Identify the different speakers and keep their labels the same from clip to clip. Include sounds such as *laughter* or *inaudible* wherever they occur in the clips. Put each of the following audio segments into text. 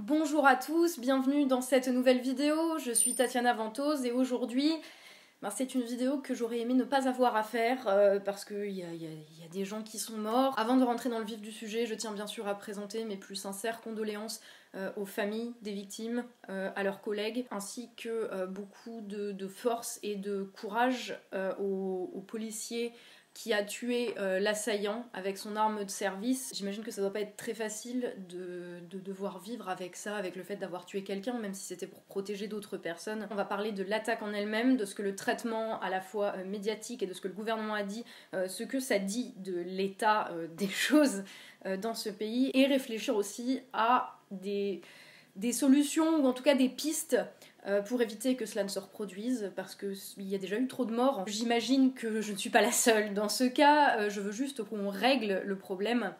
Speaker 1: Bonjour à tous, bienvenue dans cette nouvelle vidéo. Je suis Tatiana Ventose et aujourd'hui, ben, c'est une vidéo que j'aurais aimé ne pas avoir à faire euh, parce qu'il y, a des gens qui sont morts. Avant de rentrer dans le vif du sujet, je tiens bien sûr à présenter mes plus sincères condoléances euh, aux familles des victimes, euh, à leurs collègues, ainsi que beaucoup de, force et de courage aux policiers qui a tué euh, l'assaillant avec son arme de service. J'imagine que ça doit pas être très facile de, devoir vivre avec ça, avec le fait d'avoir tué quelqu'un, même si c'était pour protéger d'autres personnes. On va parler de l'attaque en elle-même, de ce que le traitement à la fois euh, médiatique et de ce que le gouvernement a dit, euh, ce que ça dit de l'état des *laughs* choses dans ce pays, et réfléchir aussi à des, des solutions, ou en tout cas des pistes euh, pour éviter que cela ne se reproduise, parce qu'il y a déjà eu trop de morts. J'imagine que je ne suis pas la seule dans ce cas, euh, je veux juste qu'on règle le problème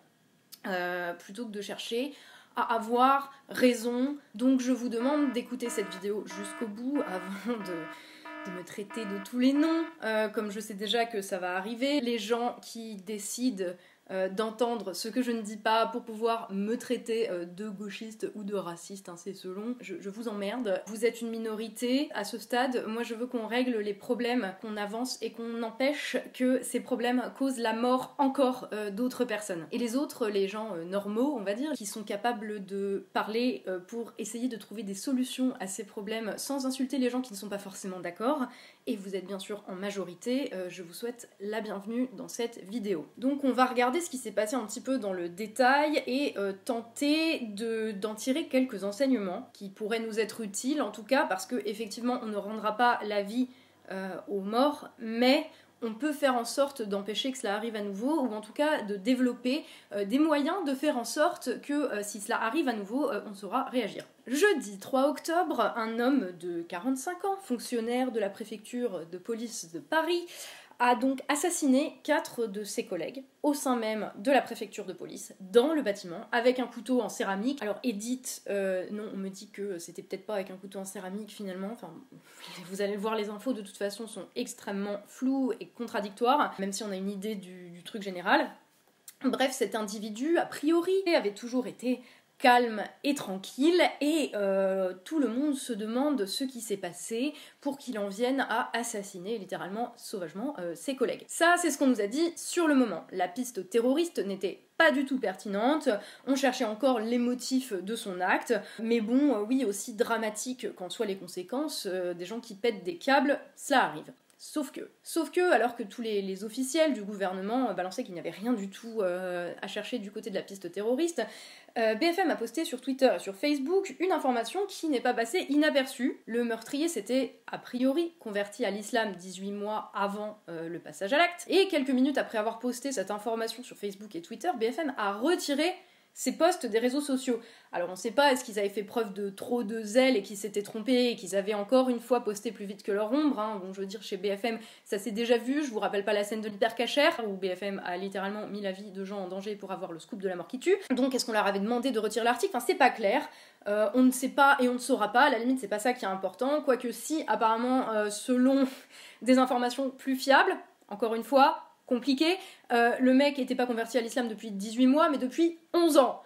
Speaker 1: euh, plutôt que de chercher à avoir raison. Donc je vous demande d'écouter cette vidéo jusqu'au bout avant de, de, me traiter de tous les noms, comme je sais déjà que ça va arriver. Les gens qui décident euh, d'entendre ce que je ne dis pas pour pouvoir me traiter euh, de gauchiste ou de raciste, hein, c'est selon. Je, vous emmerde. Vous êtes une minorité à ce stade. Moi, je veux qu'on règle les problèmes, qu'on avance et qu'on empêche que ces problèmes causent la mort encore euh, d'autres personnes. Et les autres, les gens normaux, on va dire, qui sont capables de parler pour essayer de trouver des solutions à ces problèmes sans insulter les gens qui ne sont pas forcément d'accord, et vous êtes bien sûr en majorité, je vous souhaite la bienvenue dans cette vidéo. Donc on va regarder ce qui s'est passé un petit peu dans le détail et euh, tenter d'en tirer quelques enseignements qui pourraient nous être utiles en tout cas parce que effectivement on ne rendra pas la vie euh, aux morts mais on peut faire en sorte d'empêcher que cela arrive à nouveau, ou en tout cas de développer euh, des moyens de faire en sorte que si cela arrive à nouveau, on saura réagir. Jeudi 3 octobre, un homme de 45 ans, fonctionnaire de la préfecture de police de Paris, a donc assassiné quatre de ses collègues au sein même de la préfecture de police, dans le bâtiment, avec un couteau en céramique. Alors Edith, euh, non, on me dit que c'était peut-être pas avec un couteau en céramique finalement. Enfin, *laughs* vous allez voir, les infos de toute façon sont extrêmement floues et contradictoires, même si on a une idée du, du truc général. Bref, cet individu, a priori, avait toujours été calme et tranquille et euh, tout le monde se demande ce qui s'est passé pour qu'il en vienne à assassiner littéralement sauvagement euh, ses collègues. Ça c'est ce qu'on nous a dit sur le moment. La piste terroriste n'était pas du tout pertinente, on cherchait encore les motifs de son acte, mais bon euh, oui aussi dramatique qu'en soient les conséquences, des gens qui pètent des câbles, ça arrive. Sauf que, sauf que, alors que tous les, officiels du gouvernement balançaient qu'il n'y avait rien du tout euh, à chercher du côté de la piste terroriste, euh, BFM a posté sur Twitter et sur Facebook une information qui n'est pas passée inaperçue. Le meurtrier s'était a priori converti à l'islam 18 mois avant euh, le passage à l'acte, et quelques minutes après avoir posté cette information sur Facebook et Twitter, BFM a retiré ces posts des réseaux sociaux. Alors on ne sait pas est-ce qu'ils avaient fait preuve de trop de zèle et qu'ils s'étaient trompés et qu'ils avaient encore une fois posté plus vite que leur ombre. Hein. Bon, je veux dire, chez BFM, ça s'est déjà vu. Je vous rappelle pas la scène de l'hypercachère où BFM a littéralement mis la vie de gens en danger pour avoir le scoop de la mort qui tue. Donc est-ce qu'on leur avait demandé de retirer l'article? Enfin, c'est pas clair. Euh, on ne sait pas et on ne saura pas. À la limite, c'est pas ça qui est important. Quoique si, apparemment, euh, selon *laughs* des informations plus fiables, encore une fois, compliqué. Euh, le mec n'était pas converti à l'islam depuis 18 mois, mais depuis 11 ans.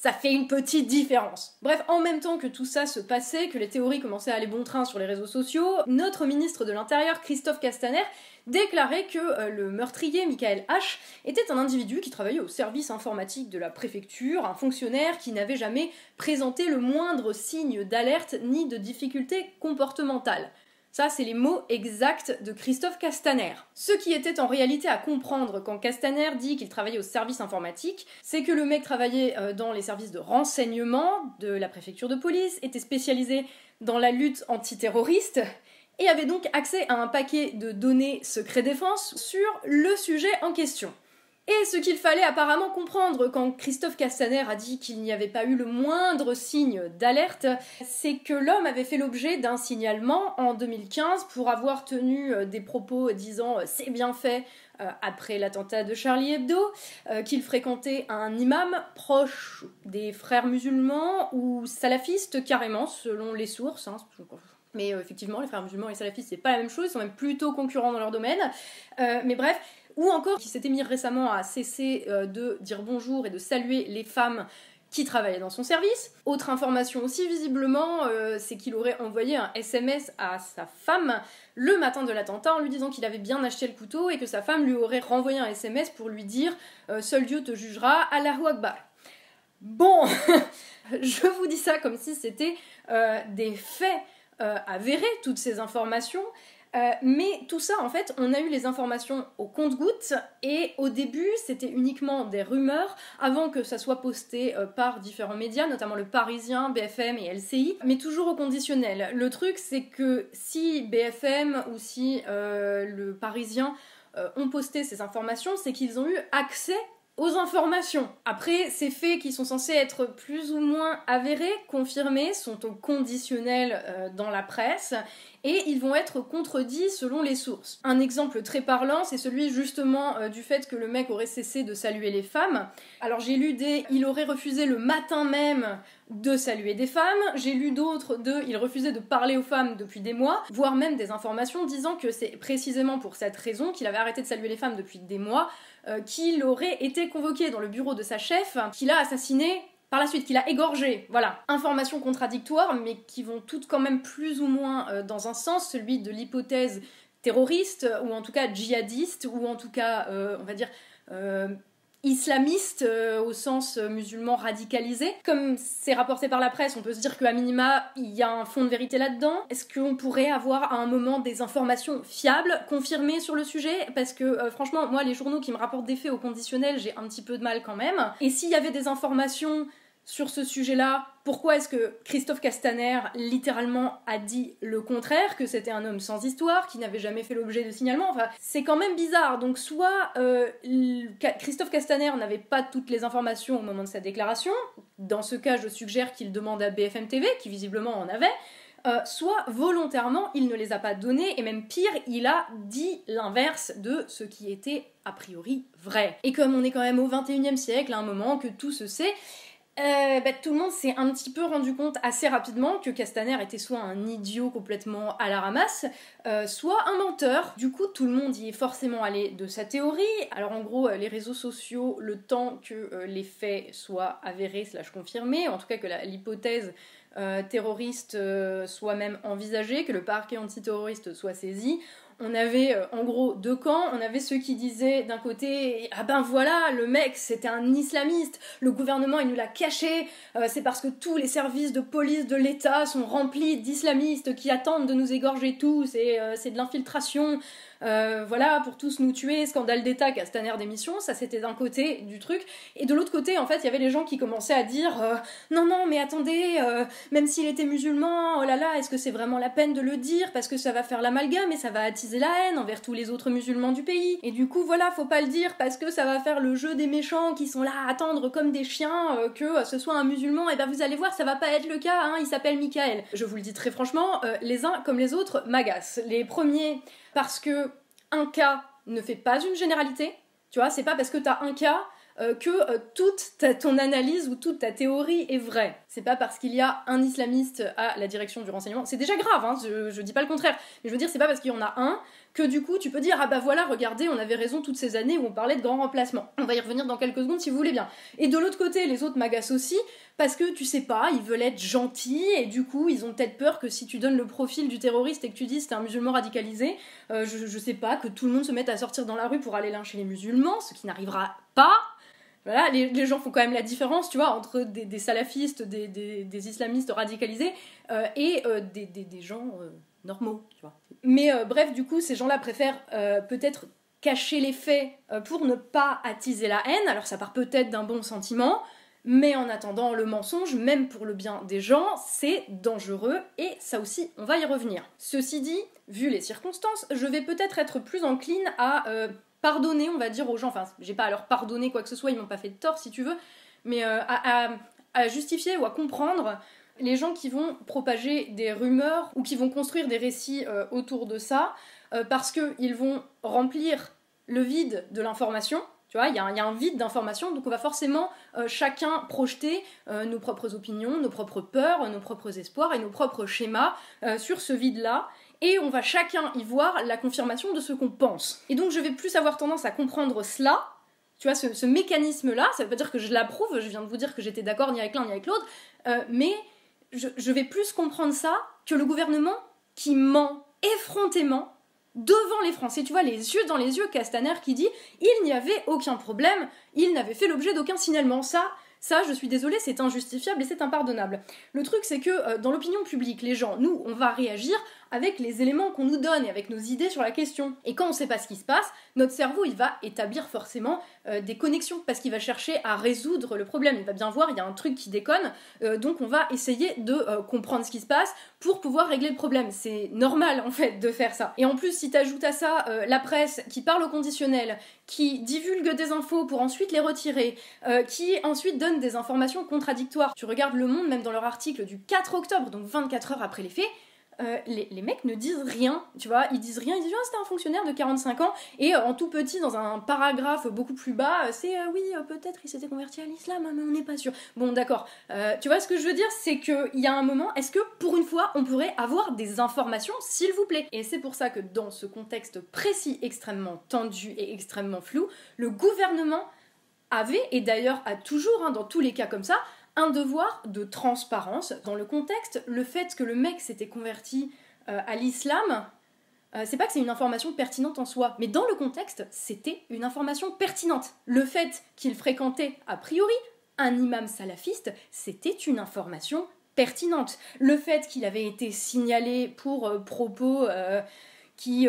Speaker 1: Ça fait une petite différence. Bref, en même temps que tout ça se passait, que les théories commençaient à aller bon train sur les réseaux sociaux, notre ministre de l'Intérieur, Christophe Castaner, déclarait que euh, le meurtrier, Michael H., était un individu qui travaillait au service informatique de la préfecture, un fonctionnaire qui n'avait jamais présenté le moindre signe d'alerte ni de difficulté comportementale. Ça, c'est les mots exacts de Christophe Castaner. Ce qui était en réalité à comprendre quand Castaner dit qu'il travaillait au service informatique, c'est que le mec travaillait euh, dans les services de renseignement de la préfecture de police, était spécialisé dans la lutte antiterroriste, et avait donc accès à un paquet de données secret défense sur le sujet en question. Et ce qu'il fallait apparemment comprendre quand Christophe Castaner a dit qu'il n'y avait pas eu le moindre signe d'alerte, c'est que l'homme avait fait l'objet d'un signalement en 2015 pour avoir tenu euh, des propos disant euh, c'est bien fait euh, après l'attentat de Charlie Hebdo, qu'il fréquentait un imam proche des frères musulmans ou salafistes carrément selon les sources. Hein, mais effectivement, les frères musulmans et les salafistes, c'est pas la même chose, ils sont même plutôt concurrents dans leur domaine. mais bref, ou encore qui s'était mis récemment à cesser euh, de dire bonjour et de saluer les femmes qui travaillait dans son service. Autre information aussi, visiblement, euh, c'est qu'il aurait envoyé un SMS à sa femme le matin de l'attentat en lui disant qu'il avait bien acheté le couteau et que sa femme lui aurait renvoyé un SMS pour lui dire euh, Seul Dieu te jugera, Allahu Akbar. Bon, *laughs* je vous dis ça comme si c'était des faits avérés, toutes ces informations, euh, mais tout ça, en fait, on a eu les informations au compte-gouttes et au début, c'était uniquement des rumeurs avant que ça soit posté euh, par différents médias, notamment le Parisien, BFM et LCI, mais toujours au conditionnel. Le truc, c'est que si BFM ou si euh, le Parisien ont posté ces informations, c'est qu'ils ont eu accès aux informations. Après, ces faits qui sont censés être plus ou moins avérés, confirmés, sont au conditionnel euh, dans la presse et ils vont être contredits selon les sources. Un exemple très parlant, c'est celui justement euh, du fait que le mec aurait cessé de saluer les femmes. Alors j'ai lu des il aurait refusé le matin même de saluer des femmes, j'ai lu d'autres de il refusait de parler aux femmes depuis des mois, voire même des informations disant que c'est précisément pour cette raison qu'il avait arrêté de saluer les femmes depuis des mois euh, qu'il aurait été convoqué dans le bureau de sa chef, qu'il a assassiné par la suite, qu'il a égorgé. Voilà. Informations contradictoires, mais qui vont toutes quand même plus ou moins euh, dans un sens, celui de l'hypothèse terroriste, ou en tout cas djihadiste, ou en tout cas, euh, on va dire, islamiste euh, au sens euh, musulman radicalisé. Comme c'est rapporté par la presse, on peut se dire qu'à minima, il y a un fond de vérité là-dedans. Est-ce qu'on pourrait avoir à un moment des informations fiables, confirmées sur le sujet? Parce que euh, franchement, moi, les journaux qui me rapportent des faits au conditionnel, j'ai un petit peu de mal quand même. Et s'il y avait des informations sur ce sujet-là, pourquoi est-ce que Christophe Castaner littéralement a dit le contraire, que c'était un homme sans histoire, qui n'avait jamais fait l'objet de signalement? Enfin, c'est quand même bizarre. Donc soit euh, Christophe Castaner n'avait pas toutes les informations au moment de sa déclaration, dans ce cas je suggère qu'il demande à BFM TV, qui visiblement en avait, euh, soit volontairement il ne les a pas données, et même pire, il a dit l'inverse de ce qui était a priori vrai. Et comme on est quand même au 21e siècle, à un moment que tout se sait, euh, bah, tout le monde s'est un petit peu rendu compte assez rapidement que Castaner était soit un idiot complètement à la ramasse, euh, soit un menteur. Du coup, tout le monde y est forcément allé de sa théorie. Alors en gros, euh, les réseaux sociaux, le temps que les faits soient avérés slash confirmés, en tout cas que l'hypothèse terroriste soit même envisagée, que le parquet antiterroriste soit saisi, on avait euh, en gros deux camps. On avait ceux qui disaient d'un côté ah ben voilà le mec c'était un islamiste, le gouvernement il nous l'a caché, euh, c'est parce que tous les services de police de l'État sont remplis d'islamistes qui attendent de nous égorger tous et euh, c'est de l'infiltration. Euh, voilà, pour tous nous tuer, scandale d'État, Castaner d'émission, ça c'était d'un côté du truc. Et de l'autre côté, en fait, il y avait les gens qui commençaient à dire euh, non, non, mais attendez, euh, même s'il était musulman, oh là là, est-ce que c'est vraiment la peine de le dire? Parce que ça va faire l'amalgame et ça va attiser la haine envers tous les autres musulmans du pays. Et du coup, voilà, faut pas le dire parce que ça va faire le jeu des méchants qui sont là à attendre comme des chiens que ce soit un musulman. Et ben vous allez voir, ça va pas être le cas, hein, il s'appelle Michael. Je vous le dis très franchement, les uns comme les autres m'agacent. Les premiers parce que un cas ne fait pas une généralité. Tu vois, c'est pas parce que t'as un cas euh, que euh, toute ton analyse ou toute ta théorie est vraie. C'est pas parce qu'il y a un islamiste à la direction du renseignement. C'est déjà grave, hein, je, je, dis pas le contraire. Mais je veux dire, c'est pas parce qu'il y en a un que du coup tu peux dire ah bah voilà regardez on avait raison toutes ces années où on parlait de grand remplacement. On va y revenir dans quelques secondes si vous voulez bien. Et de l'autre côté les autres m'agacent aussi parce que tu sais pas ils veulent être gentils et du coup ils ont peut-être peur que si tu donnes le profil du terroriste et que tu dis c'est un musulman radicalisé, euh, je, sais pas que tout le monde se mette à sortir dans la rue pour aller lyncher les musulmans, ce qui n'arrivera pas. Voilà, les, gens font quand même la différence, tu vois, entre des, salafistes, des, islamistes radicalisés euh, et euh, des, gens normaux, tu vois. Mais euh, bref, du coup, ces gens-là préfèrent euh, peut-être cacher les faits euh, pour ne pas attiser la haine. Alors ça part peut-être d'un bon sentiment, mais en attendant, le mensonge, même pour le bien des gens, c'est dangereux et ça aussi, on va y revenir. Ceci dit, vu les circonstances, je vais peut-être être plus encline à pardonner, on va dire, aux gens. Enfin, j'ai pas à leur pardonner quoi que ce soit, ils m'ont pas fait de tort si tu veux, mais à, justifier ou à comprendre les gens qui vont propager des rumeurs ou qui vont construire des récits euh, autour de ça, euh, parce qu'ils vont remplir le vide de l'information. Tu vois, il y, a un vide d'information, donc on va forcément euh, chacun projeter nos propres opinions, nos propres peurs, nos propres espoirs et nos propres schémas sur ce vide-là et on va chacun y voir la confirmation de ce qu'on pense. Et donc je vais plus avoir tendance à comprendre cela Tu vois, ce, mécanisme-là, ça veut pas dire que je l'approuve, je viens de vous dire que j'étais d'accord ni avec l'un ni avec l'autre, mais je, vais plus comprendre ça que le gouvernement qui ment effrontément devant les Français. Tu vois, les yeux dans les yeux, Castaner qui dit il n'y avait aucun problème, il n'avait fait l'objet d'aucun signalement. Ça, ça, je suis désolée, c'est injustifiable et c'est impardonnable. Le truc, c'est que euh, dans l'opinion publique, les gens, nous, on va réagir avec les éléments qu'on nous donne et avec nos idées sur la question. Et quand on ne sait pas ce qui se passe, notre cerveau, il va établir forcément euh, des connexions parce qu'il va chercher à résoudre le problème. Il va bien voir, il y a un truc qui déconne, euh, donc on va essayer de euh, comprendre ce qui se passe pour pouvoir régler le problème. C'est normal en fait de faire ça. Et en plus, si tu ajoutes à ça la presse qui parle au conditionnel, qui divulgue des infos pour ensuite les retirer, qui ensuite donne des informations contradictoires. Tu regardes Le Monde, même dans leur article du 4 octobre, donc 24 heures après les faits, euh, les, mecs ne disent rien, tu vois, ils disent rien, ils disent ah, c'était un fonctionnaire de 45 ans, et euh, en tout petit, dans un paragraphe beaucoup plus bas, euh, c'est oui, peut-être il s'était converti à l'islam, hein, mais on n'est pas sûr. Bon, d'accord, tu vois, ce que je veux dire, c'est qu'il y a un moment, est-ce que pour une fois, on pourrait avoir des informations, s'il vous plaît? Et c'est pour ça que dans ce contexte précis, extrêmement tendu et extrêmement flou, le gouvernement avait, et d'ailleurs a toujours, hein, dans tous les cas comme ça, un devoir de transparence. Dans le contexte, le fait que le mec s'était converti euh, à l'islam, euh, c'est pas que c'est une information pertinente en soi, mais dans le contexte, c'était une information pertinente. Le fait qu'il fréquentait, a priori, un imam salafiste, c'était une information pertinente. Le fait qu'il avait été signalé pour euh, propos qui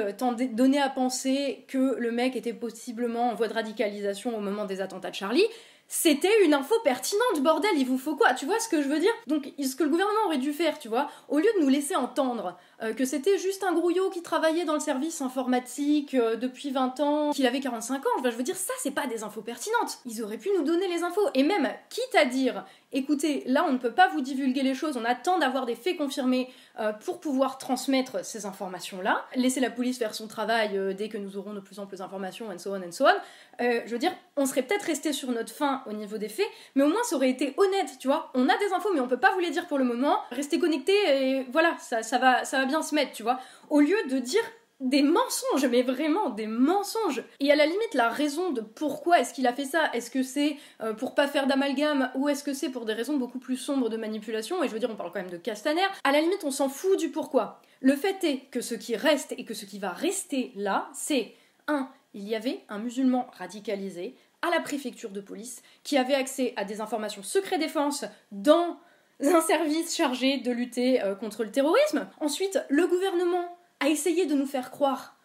Speaker 1: donnaient à penser que le mec était possiblement en voie de radicalisation au moment des attentats de Charlie, c'était une info pertinente, bordel, il vous faut quoi Tu vois ce que je veux dire? Donc, ce que le gouvernement aurait dû faire, tu vois, au lieu de nous laisser entendre euh, que c'était juste un grouillot qui travaillait dans le service informatique euh, depuis 20 ans, qu'il avait 45 ans, je veux dire, ça, c'est pas des infos pertinentes. Ils auraient pu nous donner les infos. Et même, quitte à dire, écoutez, là, on ne peut pas vous divulguer les choses, on attend d'avoir des faits confirmés euh, pour pouvoir transmettre ces informations-là, laisser la police faire son travail dès que nous aurons de plus en plus d'informations, and so on, and so on. je veux dire, on serait peut-être resté sur notre fin au niveau des faits, mais au moins ça aurait été honnête, tu vois. On a des infos, mais on peut pas vous les dire pour le moment. Restez connectés et voilà, ça, ça, va, ça va bien se mettre, tu vois. Au lieu de dire des mensonges, mais vraiment des mensonges. Et à la limite, la raison de pourquoi est-ce qu'il a fait ça, est-ce que c'est euh, pour pas faire d'amalgame ou est-ce que c'est pour des raisons beaucoup plus sombres de manipulation, et je veux dire, on parle quand même de Castaner, à la limite, on s'en fout du pourquoi. Le fait est que ce qui reste et que ce qui va rester là, c'est 1. Il y avait un musulman radicalisé à la préfecture de police qui avait accès à des informations secret défense dans un service chargé de lutter euh, contre le terrorisme. Ensuite, le gouvernement a essayé de nous faire croire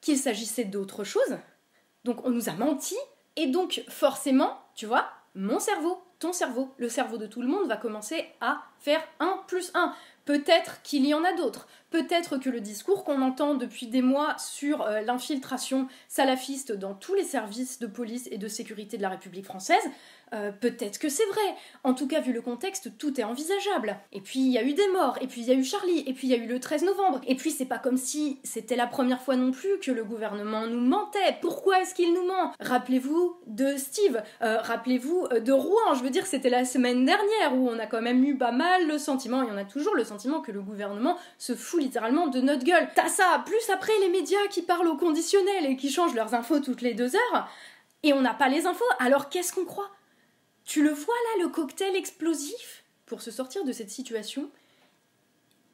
Speaker 1: qu'il s'agissait d'autre chose. Donc on nous a menti. Et donc forcément, tu vois, mon cerveau, ton cerveau, le cerveau de tout le monde va commencer à faire 1 plus 1. Peut-être qu'il y en a d'autres. Peut-être que le discours qu'on entend depuis des mois sur euh, l'infiltration salafiste dans tous les services de police et de sécurité de la République française, euh, peut-être que c'est vrai. En tout cas, vu le contexte, tout est envisageable. Et puis il y a eu des morts, et puis il y a eu Charlie, et puis il y a eu le 13 novembre. Et puis c'est pas comme si c'était la première fois non plus que le gouvernement nous mentait. Pourquoi est-ce qu'il nous ment? Rappelez-vous de Steve, euh, rappelez-vous de Rouen. Je veux dire, c'était la semaine dernière où on a quand même eu pas mal le sentiment, et on a toujours le sentiment que le gouvernement se fout littéralement de notre gueule. T'as ça, plus après les médias qui parlent au conditionnel et qui changent leurs infos toutes les deux heures. Et on n'a pas les infos, alors qu'est-ce qu'on croit? Tu le vois là, le cocktail explosif? Pour se sortir de cette situation,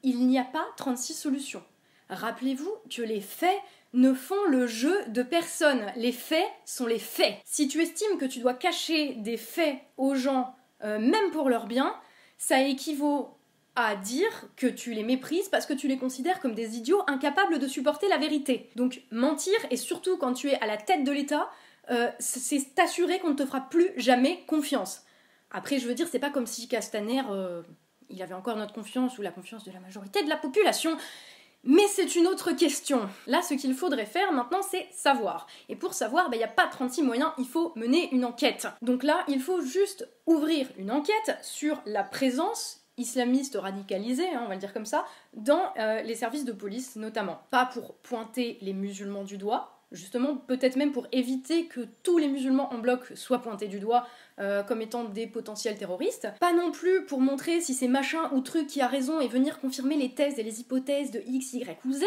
Speaker 1: il n'y a pas 36 solutions. Rappelez-vous que les faits ne font le jeu de personne. Les faits sont les faits. Si tu estimes que tu dois cacher des faits aux gens, euh, même pour leur bien, ça équivaut à dire que tu les méprises parce que tu les considères comme des idiots incapables de supporter la vérité. Donc mentir, et surtout quand tu es à la tête de l'État, euh, c'est t'assurer qu'on ne te fera plus jamais confiance. Après, je veux dire, c'est pas comme si Castaner, euh, il avait encore notre confiance ou la confiance de la majorité de la population. Mais c'est une autre question. Là, ce qu'il faudrait faire maintenant, c'est savoir. Et pour savoir, il ben, n'y a pas 36 moyens, il faut mener une enquête. Donc là, il faut juste ouvrir une enquête sur la présence islamiste radicalisée, hein, on va le dire comme ça, dans euh, les services de police notamment. Pas pour pointer les musulmans du doigt, justement peut-être même pour éviter que tous les musulmans en bloc soient pointés du doigt euh, comme étant des potentiels terroristes. Pas non plus pour montrer si c'est machin ou truc qui a raison et venir confirmer les thèses et les hypothèses de X, Y ou Z.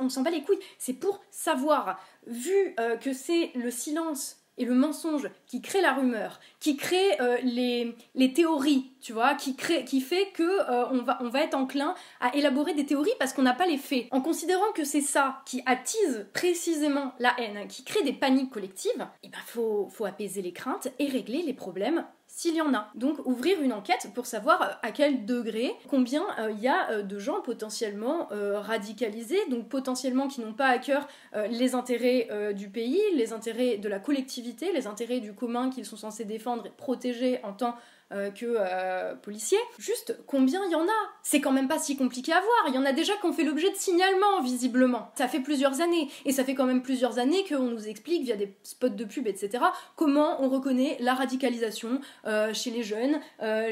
Speaker 1: On s'en bat les couilles. C'est pour savoir, vu euh, que c'est le silence et le mensonge qui crée la rumeur, qui crée euh, les, théories, tu vois, qui, fait que euh, on, va, on être enclin à élaborer des théories parce qu'on n'a pas les faits. En considérant que c'est ça qui attise précisément la haine, qui crée des paniques collectives, il eh ben faut, faut apaiser les craintes et régler les problèmes s'il y en a. Donc ouvrir une enquête pour savoir euh, à quel degré, combien euh, il y a euh, de gens potentiellement radicalisés, donc potentiellement qui n'ont pas à cœur les intérêts du pays, les intérêts de la collectivité, les intérêts du commun qu'ils sont censés défendre et protéger en tant euh, que euh, policiers. Juste combien il y en a? C'est quand même pas si compliqué à voir. Il y en a déjà qui ont fait l'objet de signalements, visiblement. Ça fait plusieurs années. Et ça fait quand même plusieurs années qu'on nous explique via des spots de pub, etc., comment on reconnaît la radicalisation euh, chez les jeunes,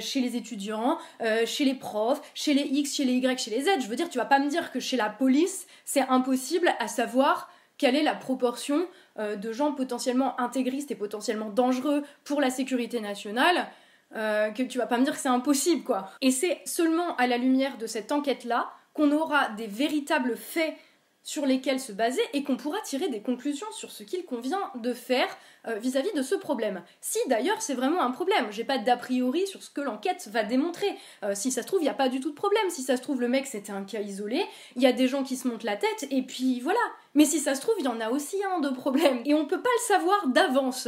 Speaker 1: chez les étudiants, chez les profs, chez les X, chez les Y, chez les Z. Je veux dire, tu vas pas me dire que chez la police, c'est impossible à savoir quelle est la proportion de gens potentiellement intégristes et potentiellement dangereux pour la sécurité nationale euh, que tu vas pas me dire que c'est impossible, quoi. Et c'est seulement à la lumière de cette enquête-là qu'on aura des véritables faits sur lesquels se baser et qu'on pourra tirer des conclusions sur ce qu'il convient de faire euh, vis-à-vis de ce problème. Si d'ailleurs c'est vraiment un problème, j'ai pas d'a priori sur ce que l'enquête va démontrer. Euh, si ça se trouve, il n'y a pas du tout de problème. Si ça se trouve, le mec c'était un cas isolé, il y a des gens qui se montent la tête et puis voilà. Mais si ça se trouve, il y en a aussi un de problème. Et on peut pas le savoir d'avance.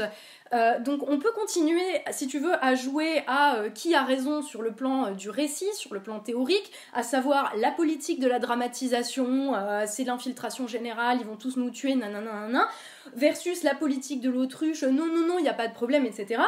Speaker 1: Euh, donc on peut continuer, si tu veux, à jouer à euh, qui a raison sur le plan euh, du récit, sur le plan théorique, à savoir la politique de la dramatisation, c'est l'infiltration générale, ils vont tous nous tuer, nanana, versus la politique de l'autruche, non, non, non, il n'y a pas de problème, etc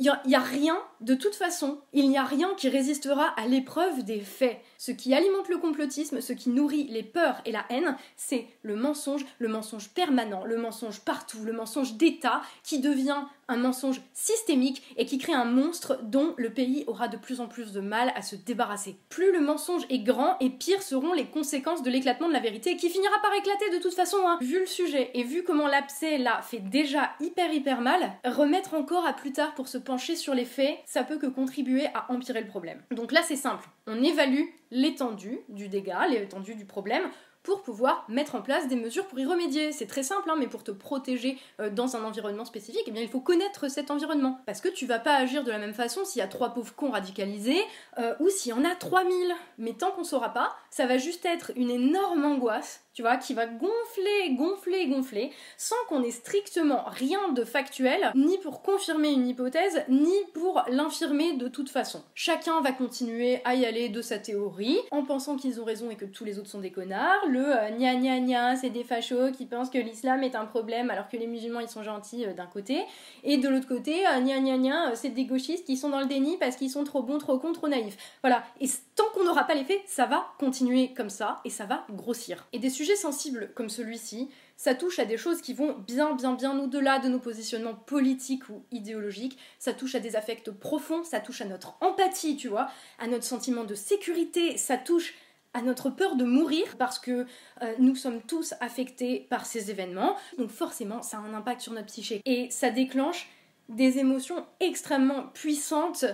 Speaker 1: il n'y a, rien, de toute façon, il n'y a rien qui résistera à l'épreuve des faits. Ce qui alimente le complotisme, ce qui nourrit les peurs et la haine, c'est le mensonge, le mensonge permanent, le mensonge partout, le mensonge d'État qui devient un mensonge systémique et qui crée un monstre dont le pays aura de plus en plus de mal à se débarrasser. Plus le mensonge est grand et pire seront les conséquences de l'éclatement de la vérité qui finira par éclater de toute façon. Hein. Vu le sujet et vu comment l'abcès là fait déjà hyper hyper mal, remettre encore à plus tard pour se pencher sur les faits, ça peut que contribuer à empirer le problème. Donc là c'est simple, on évalue l'étendue du dégât, l'étendue du problème, pour pouvoir mettre en place des mesures pour y remédier. C'est très simple, hein, mais pour te protéger euh, dans un environnement spécifique, eh bien, il faut connaître cet environnement. Parce que tu vas pas agir de la même façon s'il y a trois pauvres cons radicalisés euh, ou s'il y en a 3000. Mais tant qu'on saura pas, ça va juste être une énorme angoisse tu vois, qui va gonfler, gonfler, gonfler, sans qu'on ait strictement rien de factuel, ni pour confirmer une hypothèse, ni pour l'infirmer de toute façon. Chacun va continuer à y aller de sa théorie, en pensant qu'ils ont raison et que tous les autres sont des connards. Le euh, gna gna gna, c'est des fachos qui pensent que l'islam est un problème alors que les musulmans ils sont gentils euh, d'un côté, et de l'autre côté, euh, gna gna, euh, c'est des gauchistes qui sont dans le déni parce qu'ils sont trop bons, trop cons, trop naïfs. Voilà, et tant qu'on n'aura pas les faits, ça va continuer comme ça, et ça va grossir. Et des sujet sensible comme celui-ci, ça touche à des choses qui vont bien, bien, bien au-delà de nos positionnements politiques ou idéologiques. Ça touche à des affects profonds, ça touche à notre empathie, tu vois, à notre sentiment de sécurité, ça touche à notre peur de mourir parce que euh, nous sommes tous affectés par ces événements. Donc forcément, ça a un impact sur notre psyché. Et ça déclenche des émotions extrêmement puissantes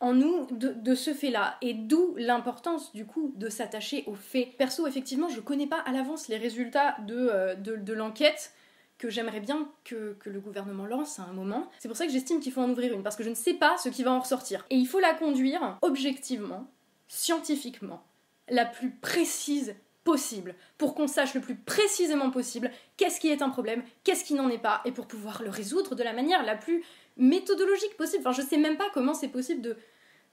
Speaker 1: en nous de, ce fait-là. Et d'où l'importance, du coup, de s'attacher aux faits. Perso, effectivement, je connais pas à l'avance les résultats de, euh, de, l'enquête que j'aimerais bien que, que, le gouvernement lance à un moment. C'est pour ça que j'estime qu'il faut en ouvrir une, parce que je ne sais pas ce qui va en ressortir. Et il faut la conduire objectivement, scientifiquement, la plus précise possible, pour qu'on sache le plus précisément possible qu'est-ce qui est un problème, qu'est-ce qui n'en est pas, et pour pouvoir le résoudre de la manière la plus méthodologique possible. Enfin, je sais même pas comment c'est possible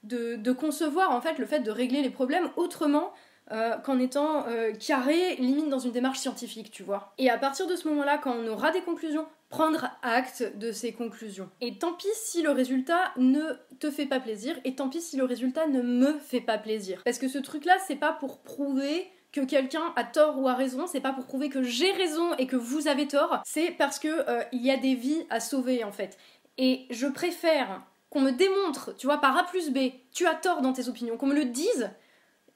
Speaker 1: de, concevoir en fait le fait de régler les problèmes autrement euh, qu'en étant euh, carré, limite dans une démarche scientifique, tu vois. Et à partir de ce moment-là, quand on aura des conclusions, prendre acte de ces conclusions. Et tant pis si le résultat ne te fait pas plaisir, et tant pis si le résultat ne me fait pas plaisir. Parce que ce truc-là, c'est pas pour prouver que quelqu'un a tort ou a raison, c'est pas pour prouver que j'ai raison et que vous avez tort, c'est parce que euh, y a des vies à sauver en fait. Et je préfère qu'on me démontre, tu vois, par A plus B, tu as tort dans tes opinions, qu'on me le dise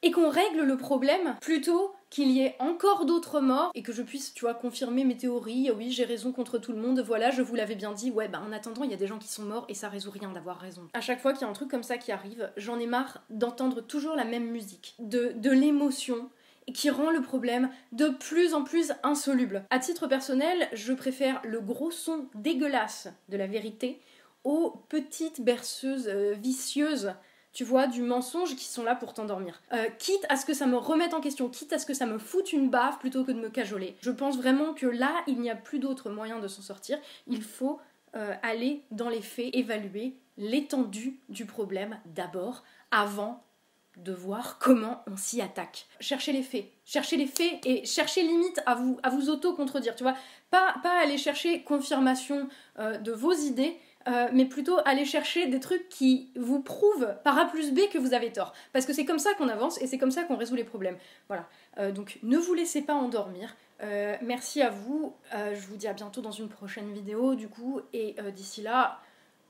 Speaker 1: et qu'on règle le problème plutôt qu'il y ait encore d'autres morts et que je puisse, tu vois, confirmer mes théories. Oui, j'ai raison contre tout le monde. Voilà, je vous l'avais bien dit. Ouais, bah en attendant, il y a des gens qui sont morts et ça résout rien d'avoir raison. À chaque fois qu'il y a un truc comme ça qui arrive, j'en ai marre d'entendre toujours la même musique, de, l'émotion qui rend le problème de plus en plus insoluble. À titre personnel, je préfère le gros son dégueulasse de la vérité aux petites berceuses euh, vicieuses tu vois, du mensonge qui sont là pour t'endormir. Euh, quitte à ce que ça me remette en question, quitte à ce que ça me foute une baffe plutôt que de me cajoler. Je pense vraiment que là, il n'y a plus d'autre moyen de s'en sortir. Il faut euh, aller dans les faits, évaluer l'étendue du problème d'abord, avant de voir comment on s'y attaque. Cherchez les faits, cherchez les faits et cherchez limite à vous, à auto-contredire, tu vois. Pas, pas aller chercher confirmation euh, de vos idées, euh, mais plutôt aller chercher des trucs qui vous prouvent par A plus B que vous avez tort. Parce que c'est comme ça qu'on avance et c'est comme ça qu'on résout les problèmes. Voilà. Euh, donc ne vous laissez pas endormir. merci à vous. je vous dis à bientôt dans une prochaine vidéo du coup. Et d'ici là,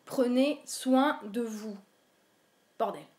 Speaker 1: prenez soin de vous. Bordel.